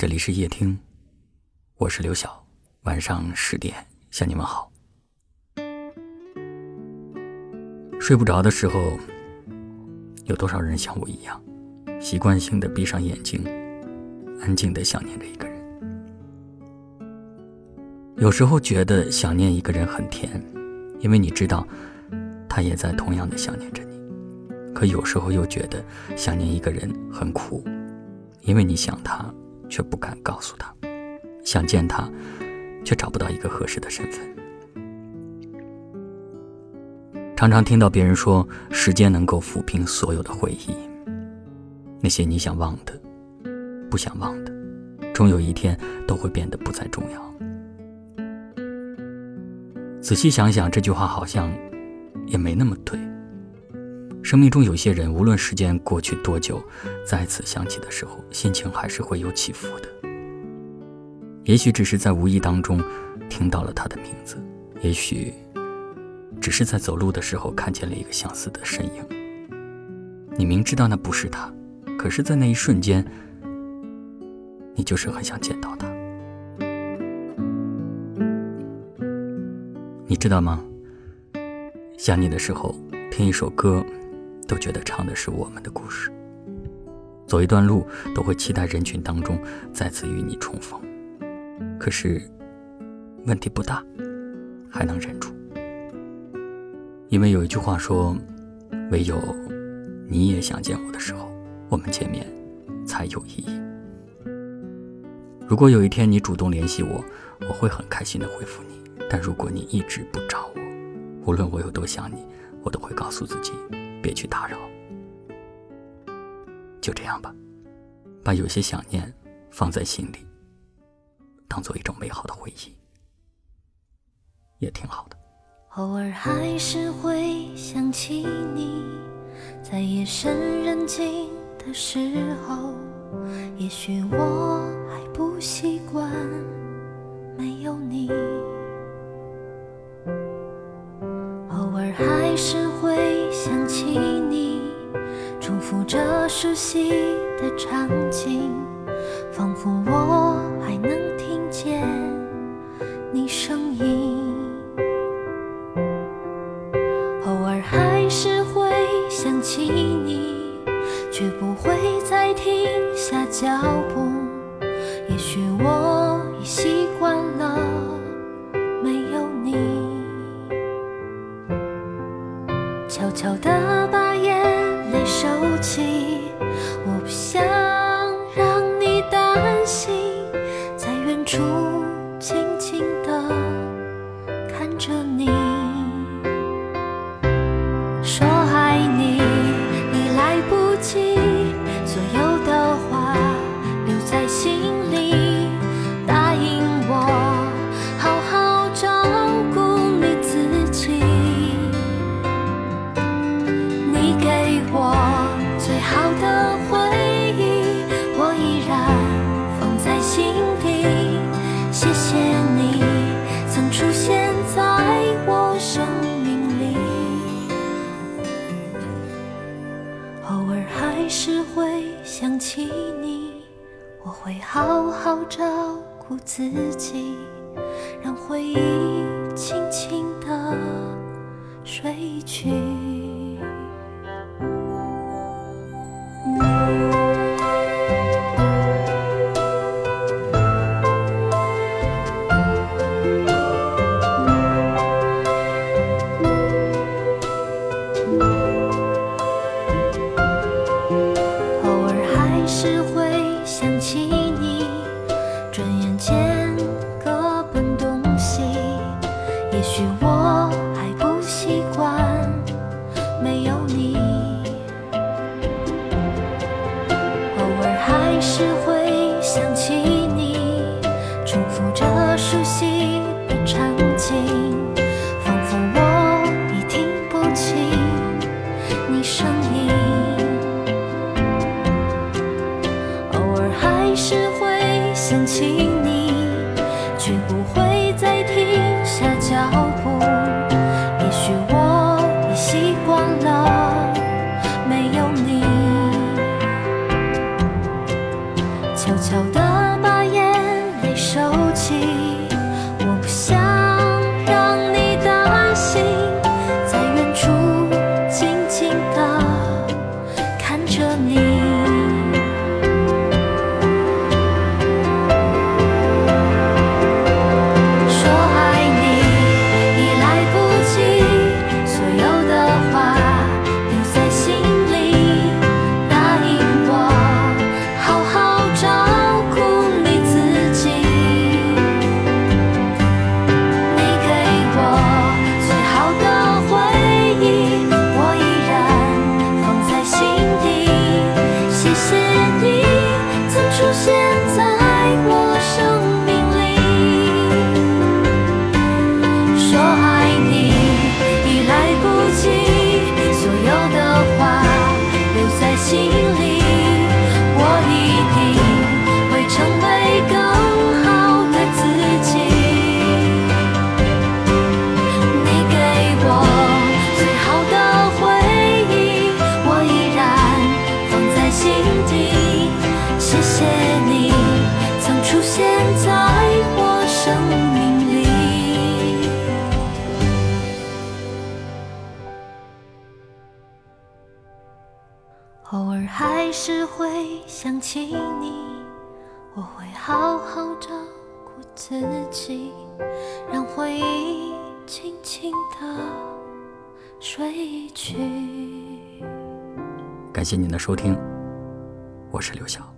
这里是夜听，我是刘晓。晚上十点向你们好。睡不着的时候，有多少人像我一样，习惯性的闭上眼睛，安静的想念着一个人？有时候觉得想念一个人很甜，因为你知道，他也在同样的想念着你。可有时候又觉得想念一个人很苦，因为你想他。却不敢告诉他，想见他，却找不到一个合适的身份。常常听到别人说，时间能够抚平所有的回忆，那些你想忘的、不想忘的，终有一天都会变得不再重要。仔细想想，这句话好像也没那么对。生命中有些人，无论时间过去多久，再次想起的时候，心情还是会有起伏的。也许只是在无意当中听到了他的名字，也许只是在走路的时候看见了一个相似的身影。你明知道那不是他，可是，在那一瞬间，你就是很想见到他。你知道吗？想你的时候，听一首歌。都觉得唱的是我们的故事。走一段路，都会期待人群当中再次与你重逢。可是，问题不大，还能忍住。因为有一句话说：“唯有你也想见我的时候，我们见面才有意义。”如果有一天你主动联系我，我会很开心的回复你。但如果你一直不找我，无论我有多想你，我都会告诉自己。别去打扰，就这样吧，把有些想念放在心里，当做一种美好的回忆，也挺好的。偶尔还是会想起你，在夜深人静的时候，也许我还不习惯没有你。偶尔还是熟悉的场景，仿佛我还能听见你声音。出想起你，我会好好照顾自己，让回忆轻轻青年偶尔还是会想起你，我会好好照顾自己，让回忆轻轻地睡去。感谢您的收听，我是刘晓。